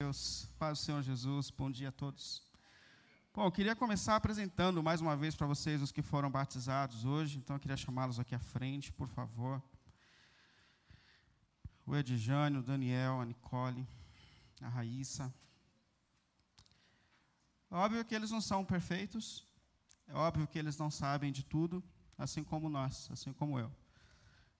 Deus, paz do Senhor Jesus, bom dia a todos. Bom, eu queria começar apresentando mais uma vez para vocês os que foram batizados hoje, então eu queria chamá-los aqui à frente, por favor. O Edjânio, o Daniel, a Nicole, a Raíssa. É óbvio que eles não são perfeitos, é óbvio que eles não sabem de tudo, assim como nós, assim como eu.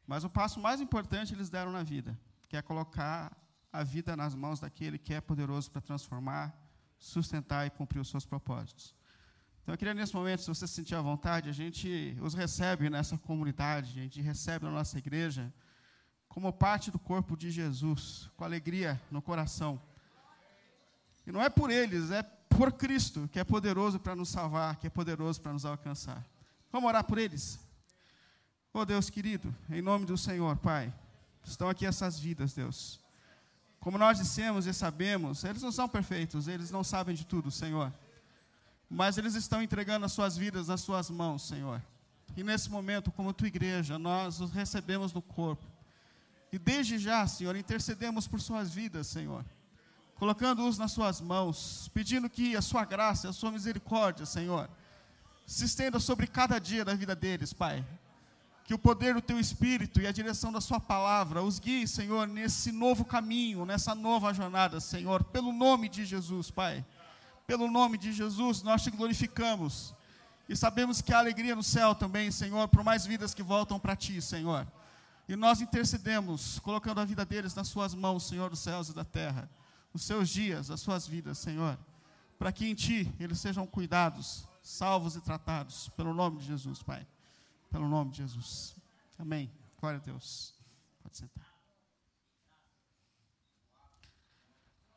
Mas o passo mais importante eles deram na vida, que é colocar a vida nas mãos daquele que é poderoso para transformar, sustentar e cumprir os seus propósitos. Então, eu queria, nesse momento, se você se sentir à vontade, a gente os recebe nessa comunidade, a gente recebe na nossa igreja como parte do corpo de Jesus, com alegria no coração. E não é por eles, é por Cristo, que é poderoso para nos salvar, que é poderoso para nos alcançar. Vamos orar por eles? Oh Deus querido, em nome do Senhor, Pai, estão aqui essas vidas, Deus. Como nós dissemos e sabemos, eles não são perfeitos, eles não sabem de tudo, Senhor. Mas eles estão entregando as suas vidas nas suas mãos, Senhor. E nesse momento, como tua igreja, nós os recebemos no corpo. E desde já, Senhor, intercedemos por suas vidas, Senhor. Colocando-os nas suas mãos, pedindo que a sua graça, a sua misericórdia, Senhor, se estenda sobre cada dia da vida deles, Pai que o poder do teu espírito e a direção da sua palavra os guie, Senhor, nesse novo caminho, nessa nova jornada, Senhor, pelo nome de Jesus, Pai. Pelo nome de Jesus, nós te glorificamos. E sabemos que há alegria no céu também, Senhor, por mais vidas que voltam para ti, Senhor. E nós intercedemos, colocando a vida deles nas suas mãos, Senhor dos céus e da terra. Os seus dias, as suas vidas, Senhor. Para que em ti eles sejam cuidados, salvos e tratados. Pelo nome de Jesus, Pai. Pelo nome de Jesus. Amém. Glória a Deus. Pode sentar.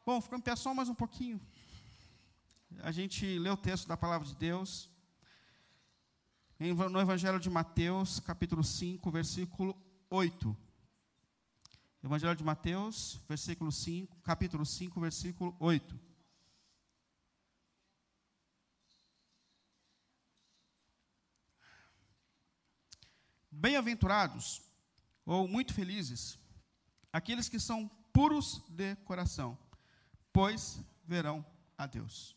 Bom, ficando em pé só mais um pouquinho. A gente lê o texto da palavra de Deus. No Evangelho de Mateus, capítulo 5, versículo 8. Evangelho de Mateus, versículo 5, capítulo 5, versículo 8. Bem-aventurados, ou muito felizes, aqueles que são puros de coração, pois verão a Deus.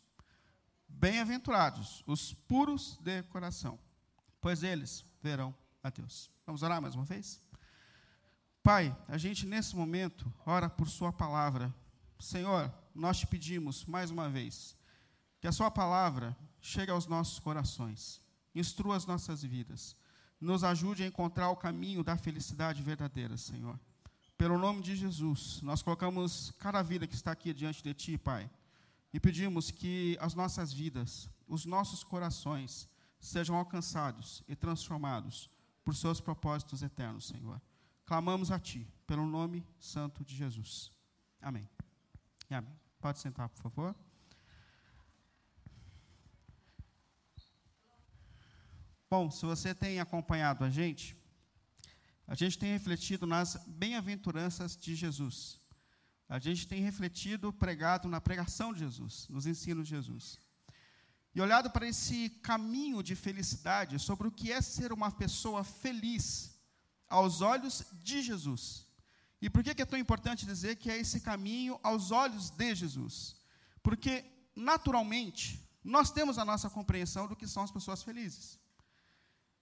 Bem-aventurados os puros de coração, pois eles verão a Deus. Vamos orar mais uma vez? Pai, a gente nesse momento ora por Sua palavra. Senhor, nós te pedimos mais uma vez que a Sua palavra chegue aos nossos corações, instrua as nossas vidas nos ajude a encontrar o caminho da felicidade verdadeira, Senhor. Pelo nome de Jesus, nós colocamos cada vida que está aqui diante de Ti, Pai, e pedimos que as nossas vidas, os nossos corações, sejam alcançados e transformados por Seus propósitos eternos, Senhor. Clamamos a Ti, pelo nome santo de Jesus. Amém. Amém. Pode sentar, por favor. Bom, se você tem acompanhado a gente, a gente tem refletido nas bem-aventuranças de Jesus. A gente tem refletido, pregado na pregação de Jesus, nos ensinos de Jesus. E olhado para esse caminho de felicidade, sobre o que é ser uma pessoa feliz aos olhos de Jesus. E por que é tão importante dizer que é esse caminho aos olhos de Jesus? Porque, naturalmente, nós temos a nossa compreensão do que são as pessoas felizes.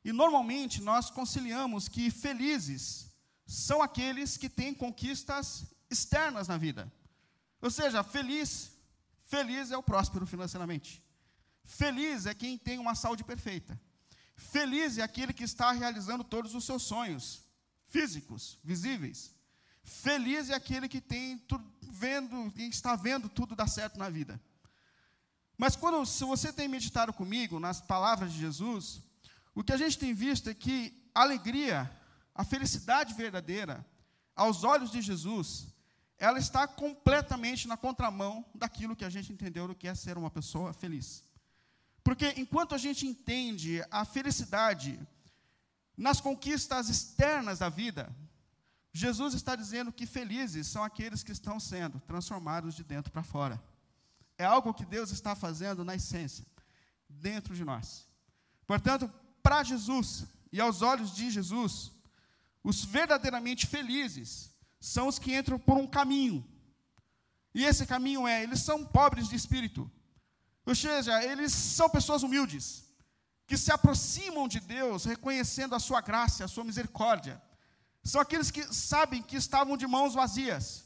E normalmente nós conciliamos que felizes são aqueles que têm conquistas externas na vida. Ou seja, feliz, feliz é o próspero financeiramente. Feliz é quem tem uma saúde perfeita. Feliz é aquele que está realizando todos os seus sonhos físicos, visíveis. Feliz é aquele que tem tudo, vendo está vendo tudo dar certo na vida. Mas quando se você tem meditado comigo nas palavras de Jesus, o que a gente tem visto é que a alegria, a felicidade verdadeira, aos olhos de Jesus, ela está completamente na contramão daquilo que a gente entendeu do que é ser uma pessoa feliz. Porque enquanto a gente entende a felicidade nas conquistas externas da vida, Jesus está dizendo que felizes são aqueles que estão sendo transformados de dentro para fora. É algo que Deus está fazendo na essência, dentro de nós. Portanto, para Jesus e aos olhos de Jesus, os verdadeiramente felizes são os que entram por um caminho. E esse caminho é: eles são pobres de espírito. Ou seja, eles são pessoas humildes, que se aproximam de Deus reconhecendo a sua graça, a sua misericórdia. São aqueles que sabem que estavam de mãos vazias.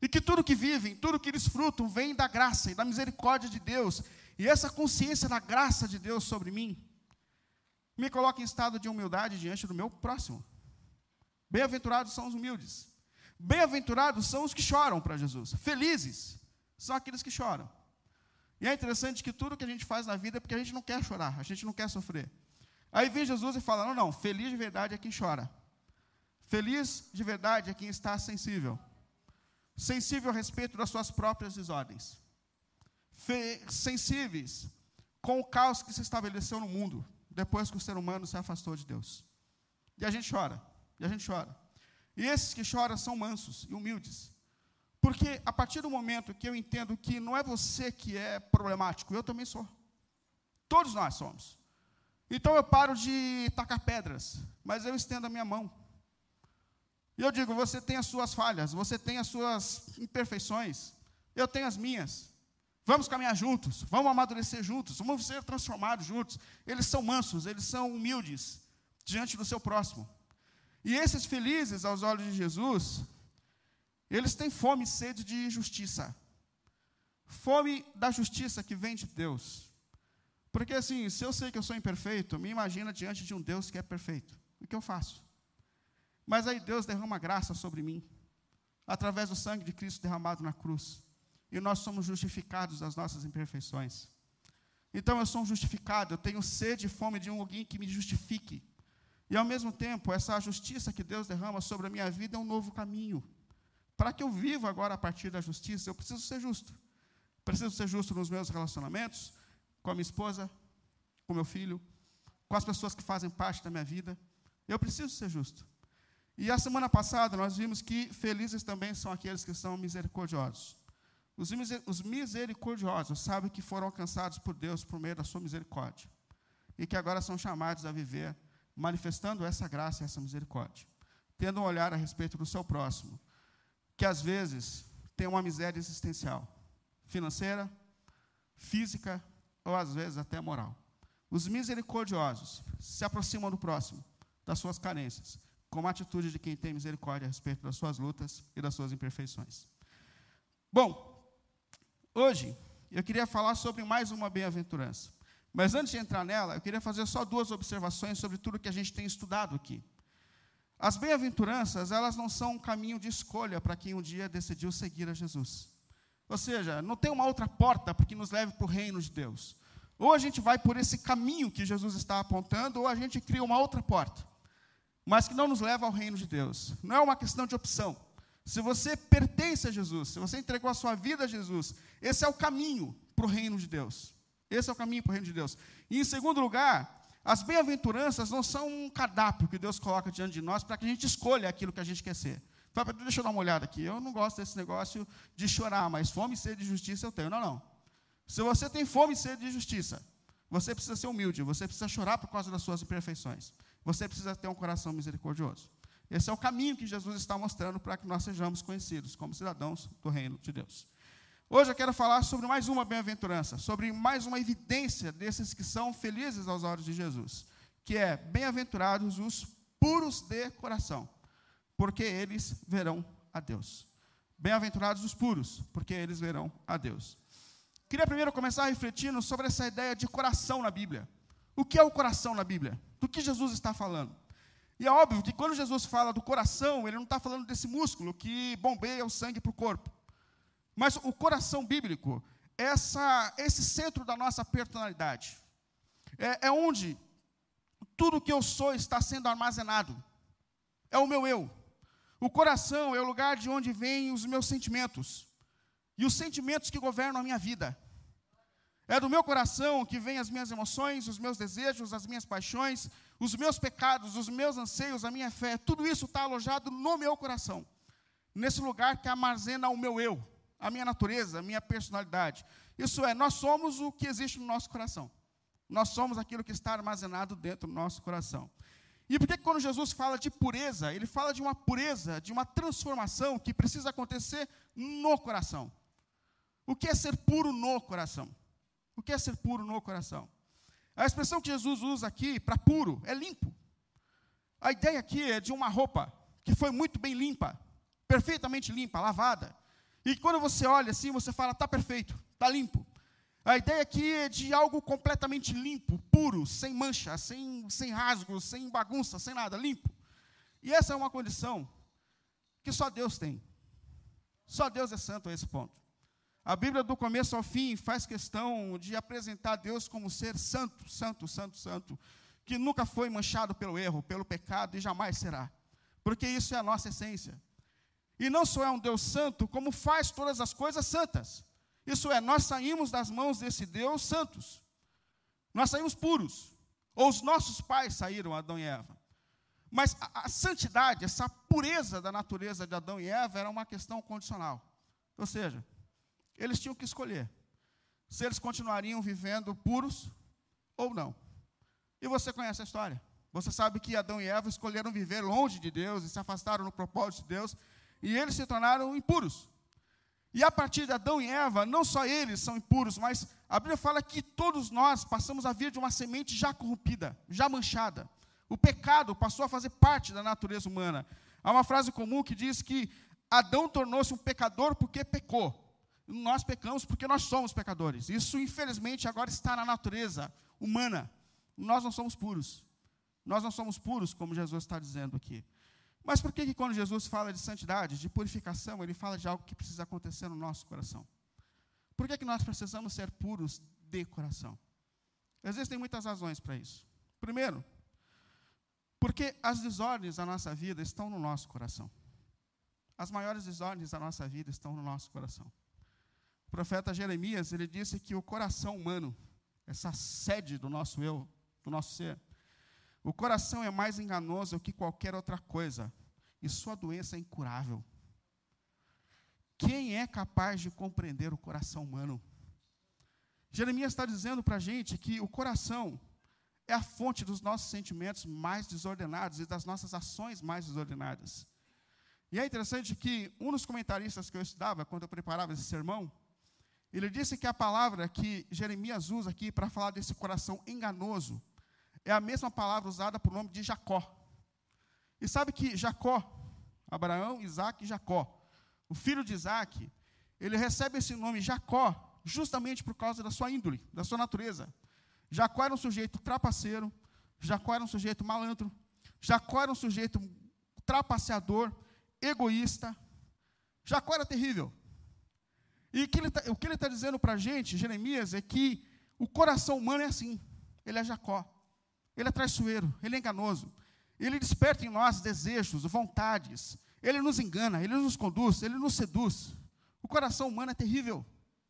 E que tudo que vivem, tudo que desfrutam, vem da graça e da misericórdia de Deus. E essa consciência da graça de Deus sobre mim me coloca em estado de humildade diante do meu próximo. Bem-aventurados são os humildes. Bem-aventurados são os que choram para Jesus. Felizes são aqueles que choram. E é interessante que tudo que a gente faz na vida é porque a gente não quer chorar, a gente não quer sofrer. Aí vem Jesus e fala: não, não, feliz de verdade é quem chora. Feliz de verdade é quem está sensível. Sensível a respeito das suas próprias desordens. Fe sensíveis com o caos que se estabeleceu no mundo depois que o ser humano se afastou de Deus. E a gente chora, e a gente chora. E esses que choram são mansos e humildes. Porque a partir do momento que eu entendo que não é você que é problemático, eu também sou. Todos nós somos. Então eu paro de tacar pedras, mas eu estendo a minha mão. E eu digo: você tem as suas falhas, você tem as suas imperfeições, eu tenho as minhas. Vamos caminhar juntos, vamos amadurecer juntos, vamos ser transformados juntos. Eles são mansos, eles são humildes diante do seu próximo. E esses felizes aos olhos de Jesus, eles têm fome e sede de justiça. Fome da justiça que vem de Deus. Porque assim, se eu sei que eu sou imperfeito, me imagina diante de um Deus que é perfeito. O que eu faço? Mas aí Deus derrama graça sobre mim, através do sangue de Cristo derramado na cruz e nós somos justificados das nossas imperfeições. Então eu sou um justificado, eu tenho sede e fome de um alguém que me justifique. E ao mesmo tempo, essa justiça que Deus derrama sobre a minha vida é um novo caminho. Para que eu viva agora a partir da justiça, eu preciso ser justo. Preciso ser justo nos meus relacionamentos, com a minha esposa, com meu filho, com as pessoas que fazem parte da minha vida. Eu preciso ser justo. E a semana passada nós vimos que felizes também são aqueles que são misericordiosos. Os misericordiosos sabem que foram alcançados por Deus por meio da sua misericórdia. E que agora são chamados a viver manifestando essa graça e essa misericórdia. Tendo um olhar a respeito do seu próximo, que às vezes tem uma miséria existencial, financeira, física ou às vezes até moral. Os misericordiosos se aproximam do próximo, das suas carências, com a atitude de quem tem misericórdia a respeito das suas lutas e das suas imperfeições. Bom, Hoje, eu queria falar sobre mais uma bem-aventurança. Mas antes de entrar nela, eu queria fazer só duas observações sobre tudo que a gente tem estudado aqui. As bem-aventuranças, elas não são um caminho de escolha para quem um dia decidiu seguir a Jesus. Ou seja, não tem uma outra porta para que nos leve para o reino de Deus. Ou a gente vai por esse caminho que Jesus está apontando, ou a gente cria uma outra porta, mas que não nos leva ao reino de Deus. Não é uma questão de opção. Se você pertence a Jesus, se você entregou a sua vida a Jesus, esse é o caminho para o reino de Deus. Esse é o caminho para o reino de Deus. E em segundo lugar, as bem-aventuranças não são um cardápio que Deus coloca diante de nós para que a gente escolha aquilo que a gente quer ser. Deixa eu dar uma olhada aqui. Eu não gosto desse negócio de chorar, mas fome e sede de justiça eu tenho. Não, não. Se você tem fome e sede de justiça, você precisa ser humilde, você precisa chorar por causa das suas imperfeições. Você precisa ter um coração misericordioso. Esse é o caminho que Jesus está mostrando para que nós sejamos conhecidos como cidadãos do reino de Deus. Hoje eu quero falar sobre mais uma bem-aventurança, sobre mais uma evidência desses que são felizes aos olhos de Jesus, que é bem-aventurados os puros de coração, porque eles verão a Deus. Bem-aventurados os puros, porque eles verão a Deus. Queria primeiro começar refletindo sobre essa ideia de coração na Bíblia. O que é o coração na Bíblia? Do que Jesus está falando? E é óbvio que quando Jesus fala do coração, ele não está falando desse músculo que bombeia o sangue para o corpo. Mas o coração bíblico é essa, esse centro da nossa personalidade. É, é onde tudo que eu sou está sendo armazenado. É o meu eu. O coração é o lugar de onde vêm os meus sentimentos. E os sentimentos que governam a minha vida. É do meu coração que vêm as minhas emoções, os meus desejos, as minhas paixões, os meus pecados, os meus anseios, a minha fé. Tudo isso está alojado no meu coração. Nesse lugar que armazena o meu eu, a minha natureza, a minha personalidade. Isso é, nós somos o que existe no nosso coração. Nós somos aquilo que está armazenado dentro do nosso coração. E por que quando Jesus fala de pureza, ele fala de uma pureza, de uma transformação que precisa acontecer no coração? O que é ser puro no coração? O que é ser puro no coração? A expressão que Jesus usa aqui para puro é limpo. A ideia aqui é de uma roupa que foi muito bem limpa, perfeitamente limpa, lavada. E quando você olha assim, você fala, está perfeito, está limpo. A ideia aqui é de algo completamente limpo, puro, sem mancha, sem, sem rasgos, sem bagunça, sem nada, limpo. E essa é uma condição que só Deus tem. Só Deus é santo a esse ponto. A Bíblia, do começo ao fim, faz questão de apresentar Deus como ser santo, santo, santo, santo, que nunca foi manchado pelo erro, pelo pecado e jamais será, porque isso é a nossa essência. E não só é um Deus santo, como faz todas as coisas santas. Isso é, nós saímos das mãos desse Deus santos. Nós saímos puros. Ou os nossos pais saíram, Adão e Eva. Mas a, a, santidade, essa pureza da natureza de Adão e Eva era uma questão condicional. Ou seja, eles tinham que escolher se eles continuariam vivendo puros ou não. E você conhece a história. Você sabe que Adão e Eva escolheram viver longe de Deus e se afastaram no propósito de Deus, e eles se tornaram impuros. E a partir de Adão e Eva, não só eles são impuros, mas a Bíblia fala que todos nós passamos a vir de uma semente já corrompida, já manchada. O pecado passou a fazer parte da natureza humana. Há uma frase comum que diz que Adão tornou-se um pecador porque pecou. Nós pecamos porque nós somos pecadores. Isso, infelizmente, agora está na natureza humana. Nós não somos puros. Nós não somos puros, como Jesus está dizendo aqui. Mas por que, que quando Jesus fala de santidade, de purificação, ele fala de algo que precisa acontecer no nosso coração? Por que, que nós precisamos ser puros de coração? Existem muitas razões para isso. Primeiro, porque as desordens da nossa vida estão no nosso coração. As maiores desordens da nossa vida estão no nosso coração. Profeta Jeremias, ele disse que o coração humano, essa sede do nosso eu, do nosso ser, o coração é mais enganoso que qualquer outra coisa, e sua doença é incurável. Quem é capaz de compreender o coração humano? Jeremias está dizendo para a gente que o coração é a fonte dos nossos sentimentos mais desordenados e das nossas ações mais desordenadas. E é interessante que um dos comentaristas que eu estudava, quando eu preparava esse sermão, ele disse que a palavra que Jeremias usa aqui para falar desse coração enganoso é a mesma palavra usada o nome de Jacó. E sabe que Jacó, Abraão, Isaac e Jacó, o filho de Isaac, ele recebe esse nome Jacó justamente por causa da sua índole, da sua natureza. Jacó era um sujeito trapaceiro, Jacó era um sujeito malandro, Jacó era um sujeito trapaceador, egoísta. Jacó era terrível. E que tá, o que ele está dizendo para a gente, Jeremias, é que o coração humano é assim. Ele é Jacó. Ele é traiçoeiro, ele é enganoso. Ele desperta em nós desejos, vontades. Ele nos engana, ele nos conduz, ele nos seduz. O coração humano é terrível,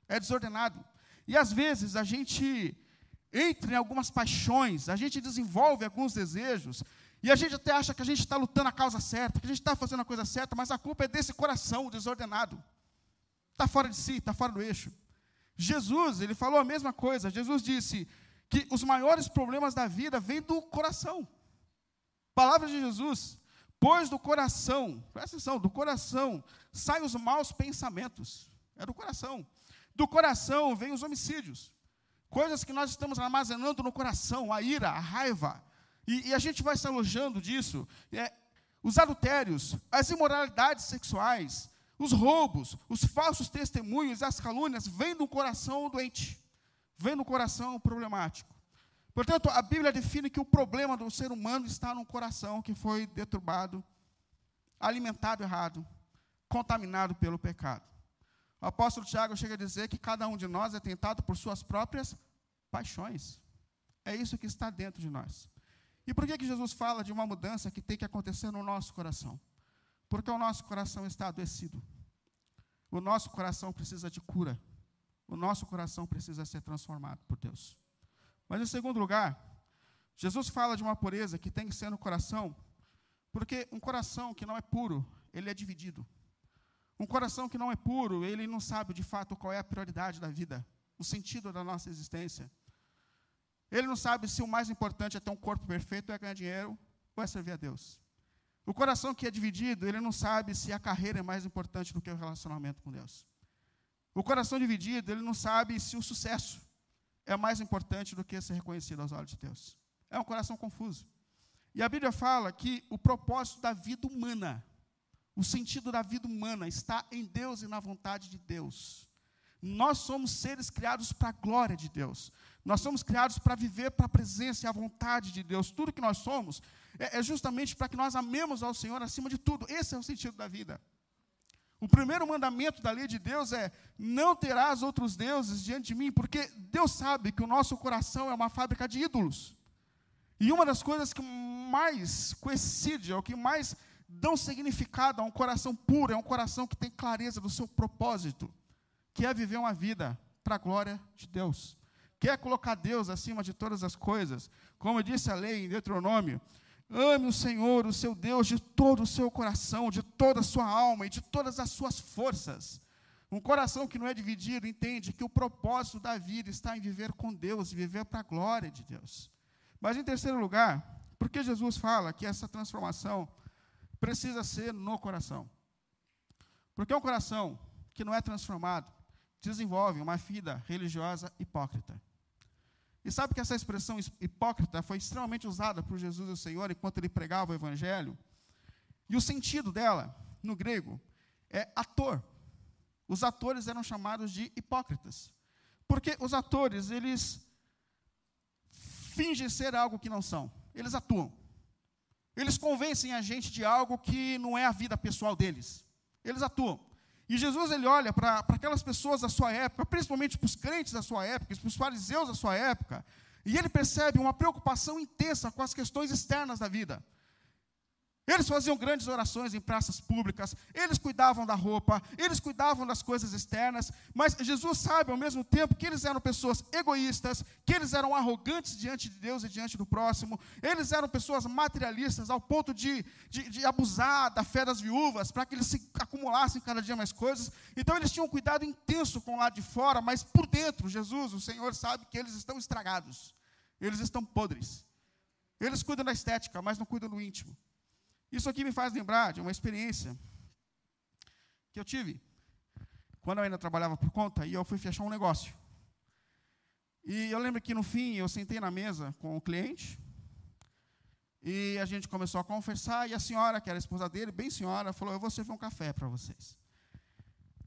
é desordenado. E às vezes a gente entra em algumas paixões, a gente desenvolve alguns desejos, e a gente até acha que a gente está lutando a causa certa, que a gente está fazendo a coisa certa, mas a culpa é desse coração desordenado. Está fora de si, está fora do eixo. Jesus, ele falou a mesma coisa. Jesus disse: que os maiores problemas da vida vêm do coração. Palavra de Jesus, pois do coração, presta atenção, do coração saem os maus pensamentos. É do coração. Do coração vêm os homicídios. Coisas que nós estamos armazenando no coração, a ira, a raiva. E, e a gente vai se alojando disso. É, os adultérios, as imoralidades sexuais, os roubos, os falsos testemunhos, as calúnias, vêm do coração doente vem no coração problemático. Portanto, a Bíblia define que o problema do ser humano está no coração que foi deturbado, alimentado errado, contaminado pelo pecado. O apóstolo Tiago chega a dizer que cada um de nós é tentado por suas próprias paixões. É isso que está dentro de nós. E por que, que Jesus fala de uma mudança que tem que acontecer no nosso coração? Porque o nosso coração está adoecido. O nosso coração precisa de cura o nosso coração precisa ser transformado por Deus. Mas, em segundo lugar, Jesus fala de uma pureza que tem que ser no coração, porque um coração que não é puro, ele é dividido. Um coração que não é puro, ele não sabe de fato qual é a prioridade da vida, o sentido da nossa existência. Ele não sabe se o mais importante é ter um corpo perfeito, é ganhar dinheiro ou é servir a Deus. O coração que é dividido, ele não sabe se a carreira é mais importante do que o relacionamento com Deus. O coração dividido, ele não sabe se o sucesso é mais importante do que ser reconhecido aos olhos de Deus. É um coração confuso. E a Bíblia fala que o propósito da vida humana, o sentido da vida humana está em Deus e na vontade de Deus. Nós somos seres criados para a glória de Deus. Nós somos criados para viver para a presença e a vontade de Deus. Tudo que nós somos é, é justamente para que nós amemos ao Senhor acima de tudo. Esse é o sentido da vida. O primeiro mandamento da lei de Deus é: não terás outros deuses diante de mim, porque Deus sabe que o nosso coração é uma fábrica de ídolos. E uma das coisas que mais coincide, o que mais dão significado a um coração puro, é um coração que tem clareza do seu propósito, que é viver uma vida para a glória de Deus. Quer colocar Deus acima de todas as coisas. Como disse a lei em Deuteronômio, Ame o Senhor, o seu Deus, de todo o seu coração, de toda a sua alma e de todas as suas forças. Um coração que não é dividido entende que o propósito da vida está em viver com Deus viver para a glória de Deus. Mas, em terceiro lugar, porque Jesus fala que essa transformação precisa ser no coração? Porque um coração que não é transformado desenvolve uma vida religiosa hipócrita. E sabe que essa expressão hipócrita foi extremamente usada por Jesus o Senhor enquanto ele pregava o Evangelho? E o sentido dela, no grego, é ator. Os atores eram chamados de hipócritas. Porque os atores, eles fingem ser algo que não são. Eles atuam. Eles convencem a gente de algo que não é a vida pessoal deles. Eles atuam. E Jesus ele olha para aquelas pessoas da sua época, principalmente para os crentes da sua época, para os fariseus da sua época, e ele percebe uma preocupação intensa com as questões externas da vida. Eles faziam grandes orações em praças públicas, eles cuidavam da roupa, eles cuidavam das coisas externas, mas Jesus sabe ao mesmo tempo que eles eram pessoas egoístas, que eles eram arrogantes diante de Deus e diante do próximo, eles eram pessoas materialistas ao ponto de, de, de abusar da fé das viúvas, para que eles se acumulassem cada dia mais coisas. Então eles tinham um cuidado intenso com o lado de fora, mas por dentro, Jesus, o Senhor, sabe que eles estão estragados, eles estão podres. Eles cuidam da estética, mas não cuidam do íntimo. Isso aqui me faz lembrar de uma experiência que eu tive quando eu ainda trabalhava por conta e eu fui fechar um negócio. E eu lembro que no fim eu sentei na mesa com o cliente e a gente começou a conversar e a senhora, que era a esposa dele, bem senhora, falou: "Eu vou servir um café para vocês".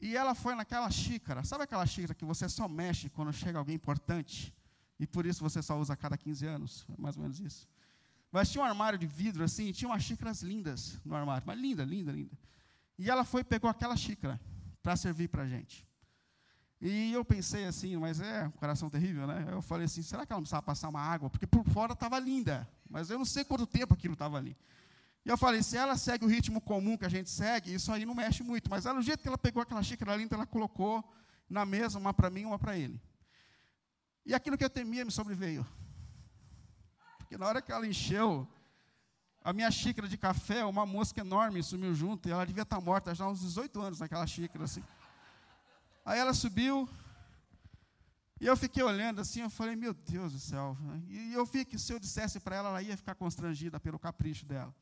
E ela foi naquela xícara, sabe aquela xícara que você só mexe quando chega alguém importante e por isso você só usa a cada 15 anos, é mais ou menos isso. Mas tinha um armário de vidro assim, e tinha umas xícaras lindas no armário, mas linda, linda, linda. E ela foi pegou aquela xícara para servir para a gente. E eu pensei assim, mas é um coração terrível, né? Eu falei assim, será que ela não precisava passar uma água? Porque por fora estava linda, mas eu não sei quanto tempo aquilo estava ali. E eu falei, se ela segue o ritmo comum que a gente segue, isso aí não mexe muito. Mas ela, do jeito que ela pegou aquela xícara linda, ela colocou na mesa, uma para mim uma para ele. E aquilo que eu temia me sobreveio. Porque na hora que ela encheu a minha xícara de café, uma mosca enorme sumiu junto, e ela devia estar morta já há uns 18 anos naquela xícara, assim. Aí ela subiu, e eu fiquei olhando assim, eu falei, meu Deus do céu. E eu vi que se eu dissesse para ela, ela ia ficar constrangida pelo capricho dela.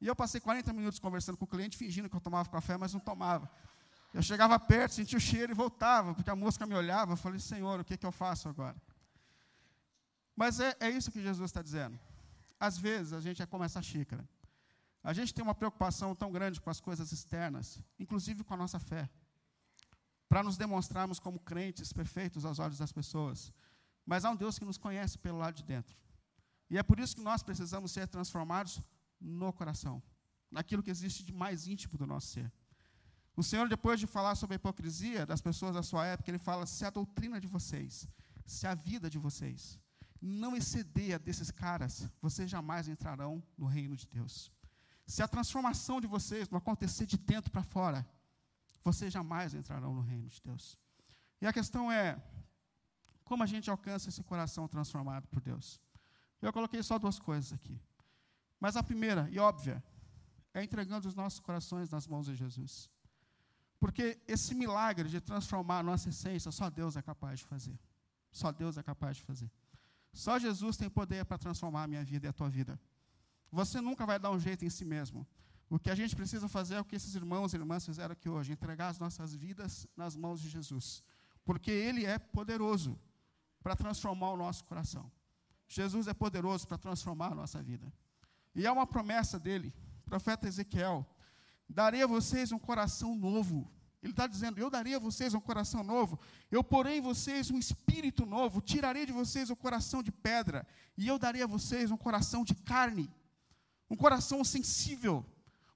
E eu passei 40 minutos conversando com o cliente, fingindo que eu tomava café, mas não tomava. Eu chegava perto, sentia o cheiro e voltava, porque a mosca me olhava. Eu falei, Senhor, o que, que eu faço agora? Mas é, é isso que Jesus está dizendo. Às vezes a gente é como essa xícara. A gente tem uma preocupação tão grande com as coisas externas, inclusive com a nossa fé, para nos demonstrarmos como crentes perfeitos aos olhos das pessoas. Mas há um Deus que nos conhece pelo lado de dentro. E é por isso que nós precisamos ser transformados no coração, naquilo que existe de mais íntimo do nosso ser. O Senhor, depois de falar sobre a hipocrisia das pessoas da sua época, ele fala: se a doutrina de vocês, se a vida de vocês não exceder a desses caras, vocês jamais entrarão no reino de Deus. Se a transformação de vocês não acontecer de dentro para fora, vocês jamais entrarão no reino de Deus. E a questão é, como a gente alcança esse coração transformado por Deus? Eu coloquei só duas coisas aqui. Mas a primeira, e óbvia, é entregando os nossos corações nas mãos de Jesus. Porque esse milagre de transformar a nossa essência, só Deus é capaz de fazer. Só Deus é capaz de fazer. Só Jesus tem poder para transformar a minha vida e a tua vida. Você nunca vai dar um jeito em si mesmo. O que a gente precisa fazer é o que esses irmãos e irmãs fizeram aqui hoje: entregar as nossas vidas nas mãos de Jesus. Porque Ele é poderoso para transformar o nosso coração. Jesus é poderoso para transformar a nossa vida. E é uma promessa dele, profeta Ezequiel: darei a vocês um coração novo. Ele está dizendo: Eu darei a vocês um coração novo, eu porei em vocês um espírito novo, tirarei de vocês o um coração de pedra, e eu darei a vocês um coração de carne, um coração sensível,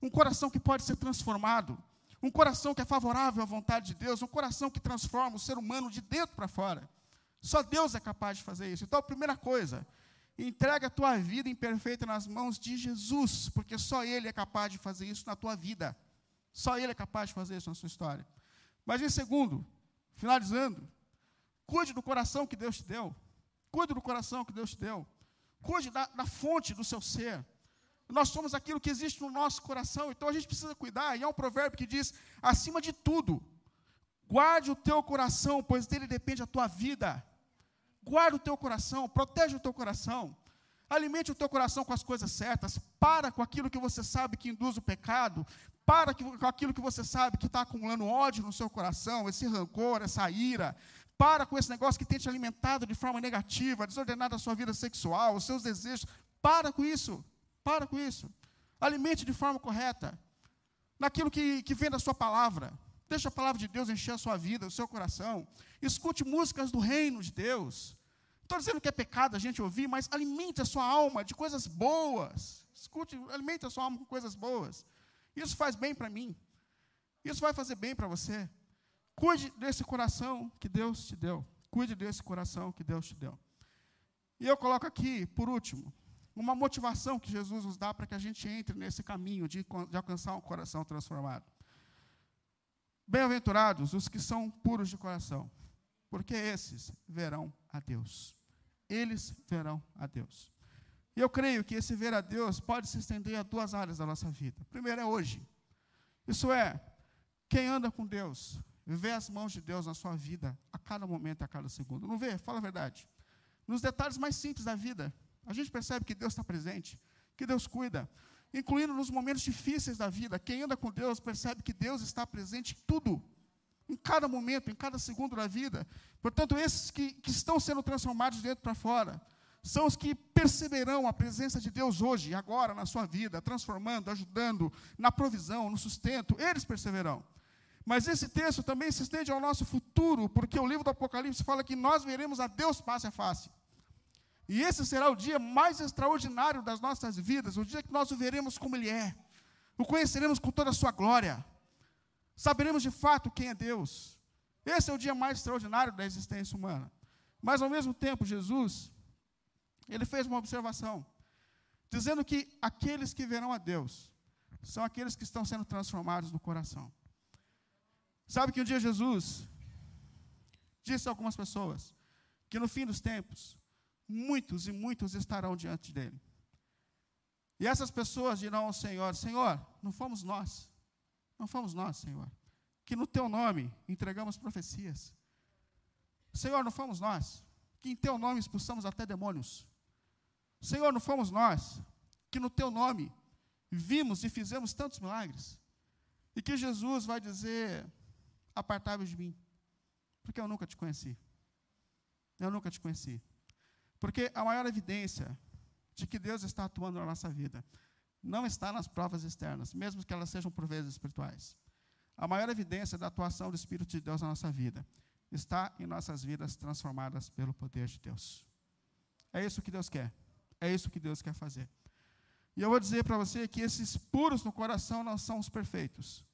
um coração que pode ser transformado, um coração que é favorável à vontade de Deus, um coração que transforma o ser humano de dentro para fora. Só Deus é capaz de fazer isso. Então, a primeira coisa, entrega a tua vida imperfeita nas mãos de Jesus, porque só Ele é capaz de fazer isso na tua vida. Só Ele é capaz de fazer isso na sua história. Mas, em segundo, finalizando, cuide do coração que Deus te deu. Cuide do coração que Deus te deu. Cuide da, da fonte do seu ser. Nós somos aquilo que existe no nosso coração, então a gente precisa cuidar. E há um provérbio que diz: acima de tudo, guarde o teu coração, pois dele depende a tua vida. Guarde o teu coração, protege o teu coração. Alimente o teu coração com as coisas certas. Para com aquilo que você sabe que induz o pecado. Para com aquilo que você sabe que está acumulando ódio no seu coração, esse rancor, essa ira. Para com esse negócio que tem te alimentado de forma negativa, desordenado a sua vida sexual, os seus desejos. Para com isso. Para com isso. Alimente de forma correta. Naquilo que, que vem da sua palavra. Deixa a palavra de Deus encher a sua vida, o seu coração. Escute músicas do reino de Deus. Estou dizendo que é pecado a gente ouvir, mas alimente a sua alma de coisas boas. Escute, alimente a sua alma com coisas boas. Isso faz bem para mim. Isso vai fazer bem para você. Cuide desse coração que Deus te deu. Cuide desse coração que Deus te deu. E eu coloco aqui, por último, uma motivação que Jesus nos dá para que a gente entre nesse caminho de, de alcançar um coração transformado. Bem-aventurados os que são puros de coração, porque esses verão a Deus. Eles verão a Deus. E eu creio que esse ver a Deus pode se estender a duas áreas da nossa vida. Primeiro é hoje. Isso é, quem anda com Deus, vê as mãos de Deus na sua vida a cada momento, a cada segundo. Não vê? Fala a verdade. Nos detalhes mais simples da vida, a gente percebe que Deus está presente, que Deus cuida, incluindo nos momentos difíceis da vida. Quem anda com Deus percebe que Deus está presente em tudo, em cada momento, em cada segundo da vida. Portanto, esses que, que estão sendo transformados de dentro para fora, são os que perceberão a presença de Deus hoje, agora, na sua vida, transformando, ajudando, na provisão, no sustento, eles perceberão. Mas esse texto também se estende ao nosso futuro, porque o livro do Apocalipse fala que nós veremos a Deus face a face. E esse será o dia mais extraordinário das nossas vidas, o dia que nós o veremos como Ele é, o conheceremos com toda a sua glória, saberemos de fato quem é Deus. Esse é o dia mais extraordinário da existência humana. Mas, ao mesmo tempo, Jesus, ele fez uma observação, dizendo que aqueles que verão a Deus são aqueles que estão sendo transformados no coração. Sabe que um dia Jesus disse a algumas pessoas que no fim dos tempos, muitos e muitos estarão diante dele. E essas pessoas dirão ao Senhor: Senhor, não fomos nós, não fomos nós, Senhor, que no teu nome entregamos profecias. Senhor, não fomos nós, que em teu nome expulsamos até demônios. Senhor, não fomos nós, que no teu nome vimos e fizemos tantos milagres. E que Jesus vai dizer: Apartai-vos de mim, porque eu nunca te conheci. Eu nunca te conheci. Porque a maior evidência de que Deus está atuando na nossa vida não está nas provas externas, mesmo que elas sejam por vezes espirituais. A maior evidência da atuação do Espírito de Deus na nossa vida está em nossas vidas transformadas pelo poder de Deus. É isso que Deus quer. É isso que Deus quer fazer. E eu vou dizer para você que esses puros no coração não são os perfeitos.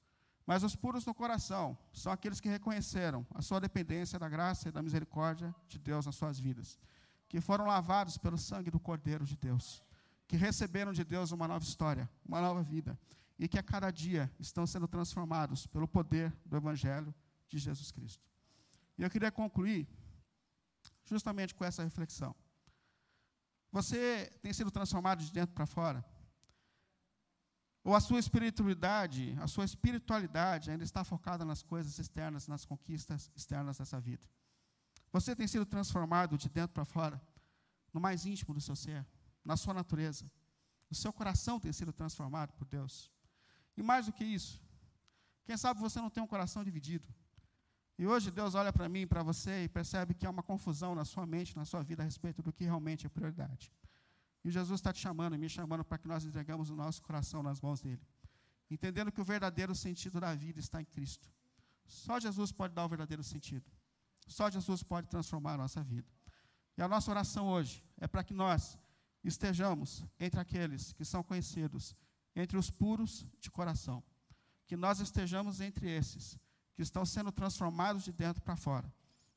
Mas os puros no coração são aqueles que reconheceram a sua dependência da graça e da misericórdia de Deus nas suas vidas que foram lavados pelo sangue do Cordeiro de Deus, que receberam de Deus uma nova história, uma nova vida, e que a cada dia estão sendo transformados pelo poder do Evangelho de Jesus Cristo. E eu queria concluir justamente com essa reflexão. Você tem sido transformado de dentro para fora? Ou a sua espiritualidade, a sua espiritualidade ainda está focada nas coisas externas, nas conquistas externas dessa vida? Você tem sido transformado de dentro para fora, no mais íntimo do seu ser, na sua natureza. O seu coração tem sido transformado por Deus. E mais do que isso, quem sabe você não tem um coração dividido. E hoje Deus olha para mim e para você e percebe que há uma confusão na sua mente, na sua vida a respeito do que realmente é prioridade. E Jesus está te chamando, me chamando para que nós entregamos o nosso coração nas mãos dele. Entendendo que o verdadeiro sentido da vida está em Cristo. Só Jesus pode dar o verdadeiro sentido. Só Jesus pode transformar a nossa vida. E a nossa oração hoje é para que nós estejamos entre aqueles que são conhecidos, entre os puros de coração. Que nós estejamos entre esses que estão sendo transformados de dentro para fora.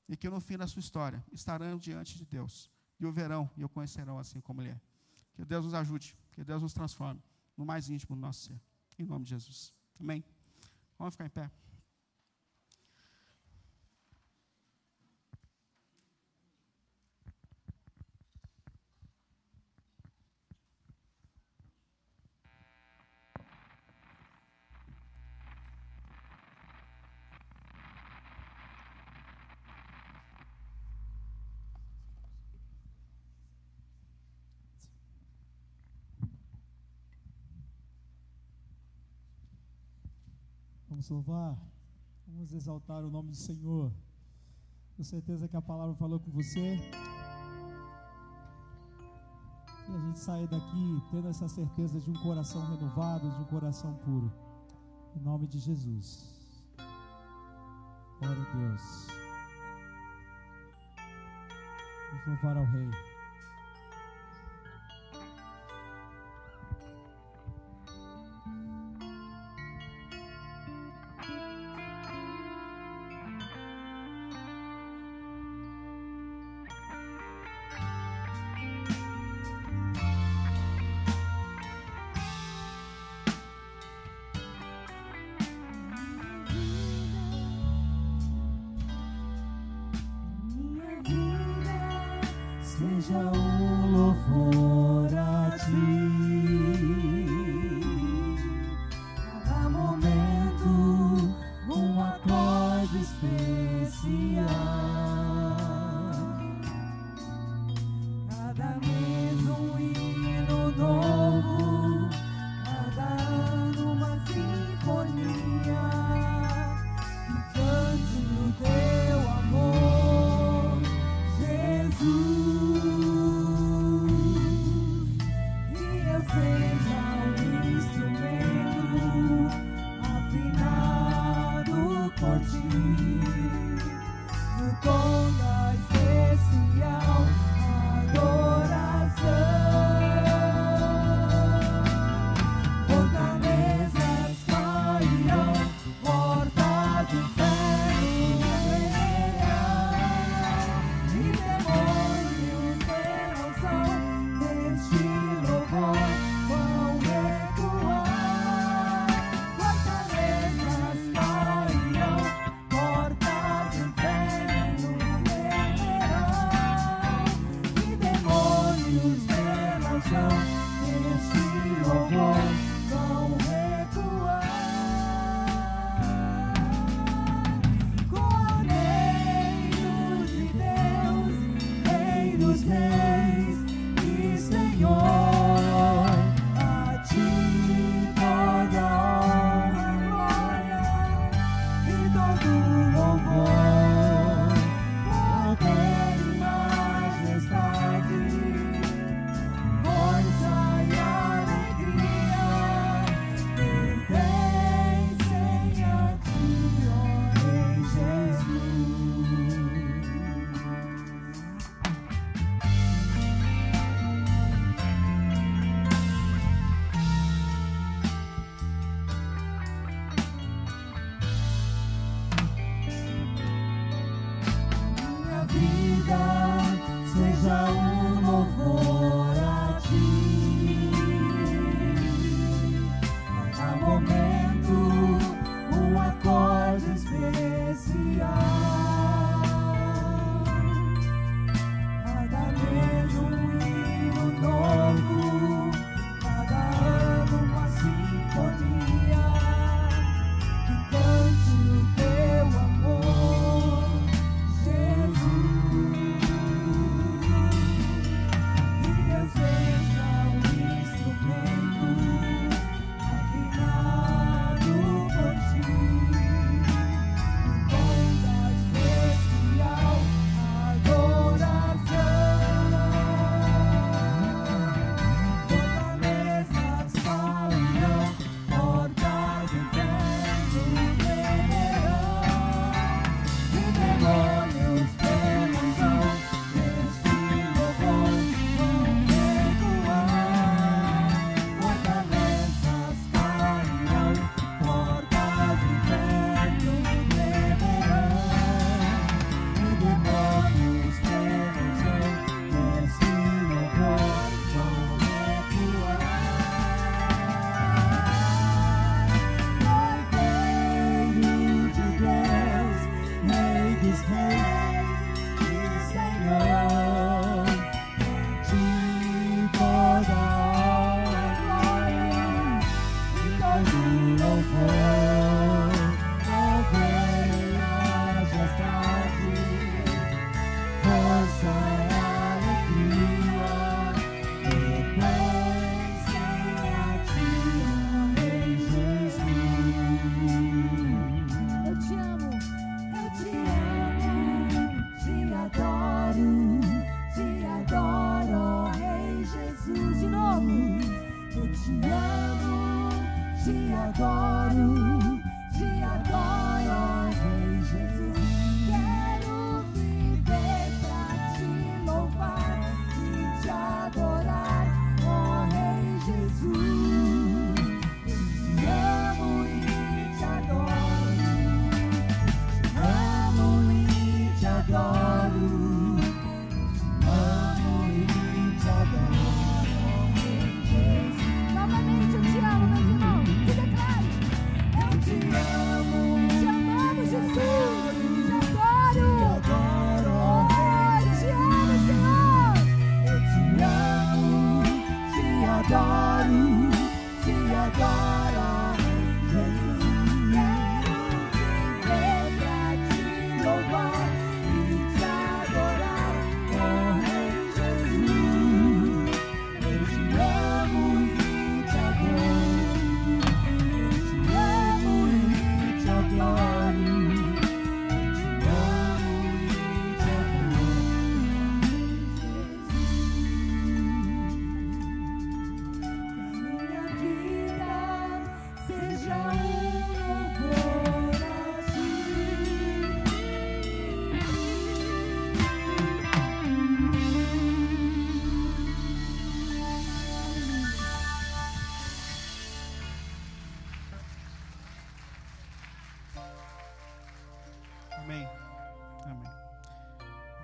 E que no fim da sua história estarão diante de Deus. E o verão e o conhecerão assim como Ele é. Que Deus nos ajude, que Deus nos transforme no mais íntimo do nosso ser. Em nome de Jesus. Amém? Vamos ficar em pé. Vamos louvar, vamos exaltar o nome do Senhor. Com certeza que a palavra falou com você. E a gente sair daqui tendo essa certeza de um coração renovado, de um coração puro. Em nome de Jesus. Glória a Deus. Vamos louvar ao Rei. show.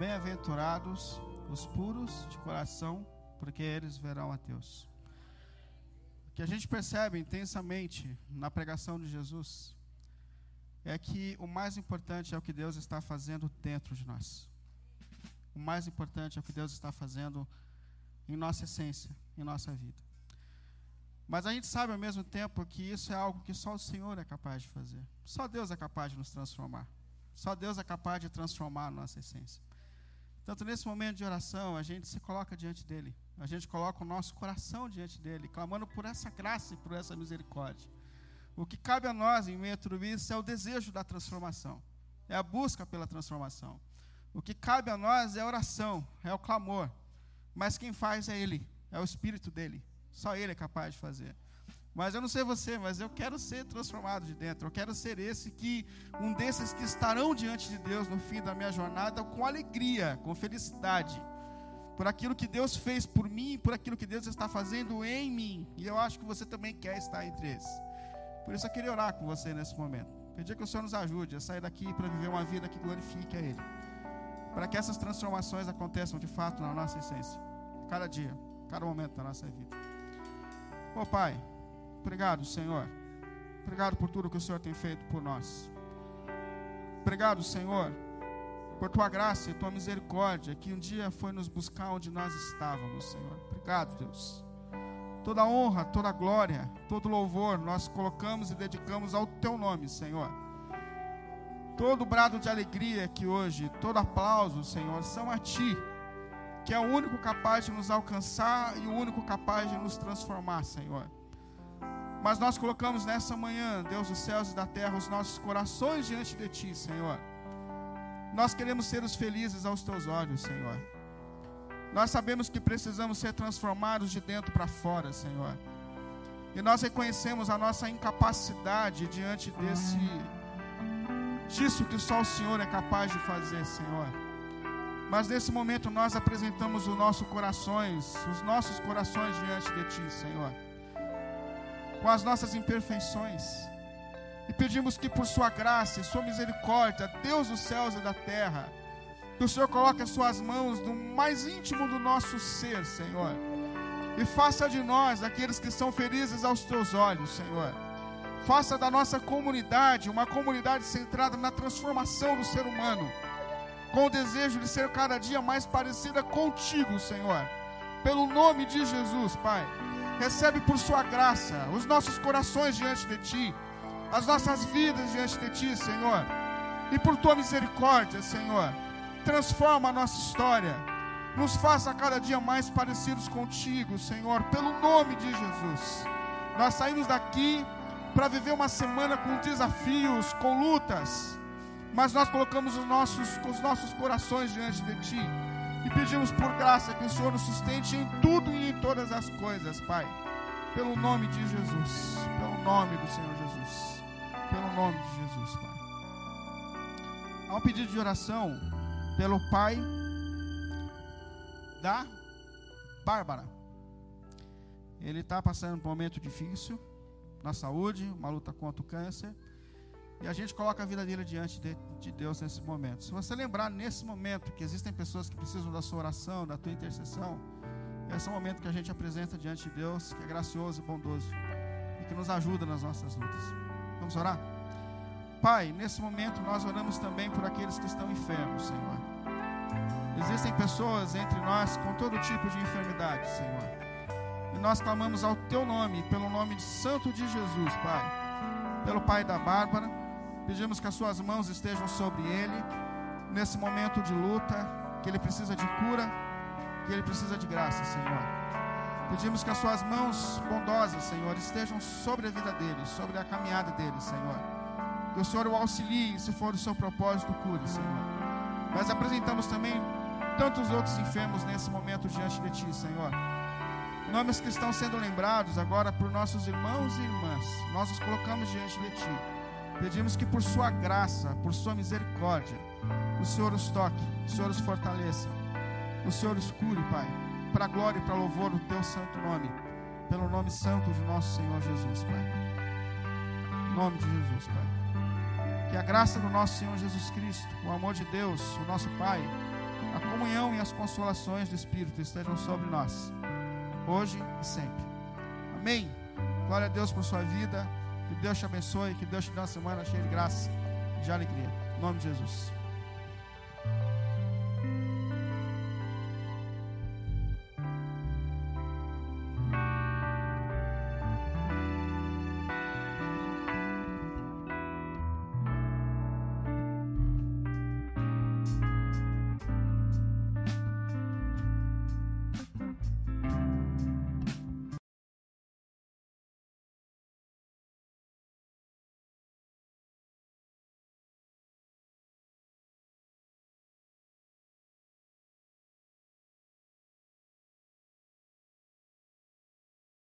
Bem-aventurados os puros de coração, porque eles verão a Deus. O que a gente percebe intensamente na pregação de Jesus é que o mais importante é o que Deus está fazendo dentro de nós. O mais importante é o que Deus está fazendo em nossa essência, em nossa vida. Mas a gente sabe ao mesmo tempo que isso é algo que só o Senhor é capaz de fazer. Só Deus é capaz de nos transformar. Só Deus é capaz de transformar a nossa essência. Tanto nesse momento de oração, a gente se coloca diante dele. A gente coloca o nosso coração diante dele, clamando por essa graça e por essa misericórdia. O que cabe a nós em meio a tudo isso é o desejo da transformação, é a busca pela transformação. O que cabe a nós é a oração, é o clamor. Mas quem faz é ele, é o Espírito dele. Só ele é capaz de fazer. Mas eu não sei você, mas eu quero ser transformado de dentro. Eu quero ser esse que, um desses que estarão diante de Deus no fim da minha jornada com alegria, com felicidade, por aquilo que Deus fez por mim, por aquilo que Deus está fazendo em mim. E eu acho que você também quer estar entre esses. Por isso eu queria orar com você nesse momento. Pedir que o Senhor nos ajude a sair daqui para viver uma vida que glorifique a Ele. Para que essas transformações aconteçam de fato na nossa essência. Cada dia, cada momento da nossa vida. Ô oh, Pai. Obrigado, Senhor. Obrigado por tudo que o Senhor tem feito por nós. Obrigado, Senhor, por tua graça e tua misericórdia, que um dia foi nos buscar onde nós estávamos, Senhor. Obrigado, Deus. Toda honra, toda glória, todo louvor nós colocamos e dedicamos ao teu nome, Senhor. Todo brado de alegria que hoje, todo aplauso, Senhor, são a ti, que é o único capaz de nos alcançar e o único capaz de nos transformar, Senhor. Mas nós colocamos nessa manhã, Deus dos céus e da terra, os nossos corações diante de Ti, Senhor. Nós queremos ser os felizes aos Teus olhos, Senhor. Nós sabemos que precisamos ser transformados de dentro para fora, Senhor. E nós reconhecemos a nossa incapacidade diante desse disso que só o Senhor é capaz de fazer, Senhor. Mas nesse momento nós apresentamos os nossos corações, os nossos corações diante de Ti, Senhor com as nossas imperfeições. E pedimos que por sua graça e sua misericórdia, Deus dos céus e da terra, que o Senhor coloque as suas mãos no mais íntimo do nosso ser, Senhor. E faça de nós aqueles que são felizes aos teus olhos, Senhor. Faça da nossa comunidade uma comunidade centrada na transformação do ser humano, com o desejo de ser cada dia mais parecida contigo, Senhor. Pelo nome de Jesus, Pai. Recebe por sua graça os nossos corações diante de ti, as nossas vidas diante de ti, Senhor. E por tua misericórdia, Senhor, transforma a nossa história. Nos faça cada dia mais parecidos contigo, Senhor, pelo nome de Jesus. Nós saímos daqui para viver uma semana com desafios, com lutas, mas nós colocamos os nossos, os nossos corações diante de Ti e pedimos por graça que o Senhor nos sustente em tudo e em todas as coisas, Pai. Pelo nome de Jesus. Pelo nome do Senhor Jesus. Pelo nome de Jesus, Pai. Há um pedido de oração pelo pai da Bárbara. Ele está passando por um momento difícil na saúde, uma luta contra o câncer. E a gente coloca a vida dele diante de, de, Deus nesse momento. Se você lembrar nesse momento que existem pessoas que precisam da sua oração, da tua intercessão, esse é o momento que a gente apresenta diante de Deus, que é gracioso e bondoso e que nos ajuda nas nossas lutas. Vamos orar? Pai, nesse momento nós oramos também por aqueles que estão enfermos, Senhor. Existem pessoas entre nós com todo tipo de enfermidade, Senhor. E nós clamamos ao Teu nome, pelo nome de Santo de Jesus, Pai. Pelo Pai da Bárbara Pedimos que as suas mãos estejam sobre ele nesse momento de luta, que ele precisa de cura, que ele precisa de graça, Senhor. Pedimos que as suas mãos bondosas, Senhor, estejam sobre a vida dele, sobre a caminhada dele, Senhor. Que o Senhor o auxilie, se for o seu propósito, cure, Senhor. Nós apresentamos também tantos outros enfermos nesse momento diante de Ti, Senhor. Nomes que estão sendo lembrados agora por nossos irmãos e irmãs. Nós os colocamos diante de Ti. Pedimos que por Sua graça, por Sua misericórdia, o Senhor os toque, o Senhor os fortaleça, o Senhor os cure, Pai, para glória e para louvor do Teu santo nome, pelo nome santo de nosso Senhor Jesus, Pai. Em nome de Jesus, Pai. Que a graça do nosso Senhor Jesus Cristo, o amor de Deus, o nosso Pai, a as consolações do Espírito estejam sobre nós, hoje e sempre. Amém. Glória a Deus por sua vida. Que Deus te abençoe, que Deus te dê uma semana cheia de graça e de alegria. Em nome de Jesus.